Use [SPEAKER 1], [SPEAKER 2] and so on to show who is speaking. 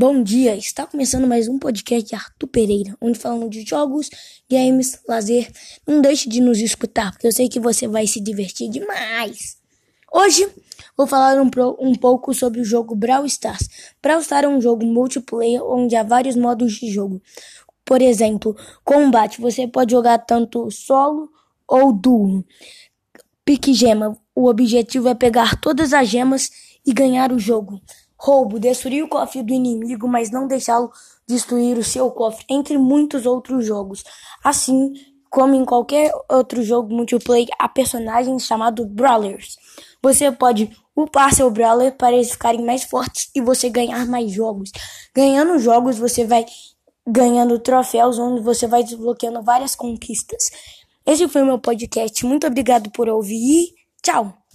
[SPEAKER 1] Bom dia, está começando mais um podcast de Arthur Pereira, onde falamos de jogos, games, lazer. Não deixe de nos escutar, porque eu sei que você vai se divertir demais. Hoje vou falar um, um pouco sobre o jogo Brawl Stars. Brawl Stars é um jogo multiplayer onde há vários modos de jogo. Por exemplo, combate, você pode jogar tanto solo ou duo. Pique gema, o objetivo é pegar todas as gemas e ganhar o jogo. Roubo, destruir o cofre do inimigo, mas não deixá-lo destruir o seu cofre, entre muitos outros jogos. Assim como em qualquer outro jogo multiplayer, há personagens chamados Brawlers. Você pode upar seu Brawler para eles ficarem mais fortes e você ganhar mais jogos. Ganhando jogos, você vai ganhando troféus, onde você vai desbloqueando várias conquistas. Esse foi o meu podcast. Muito obrigado por ouvir e tchau!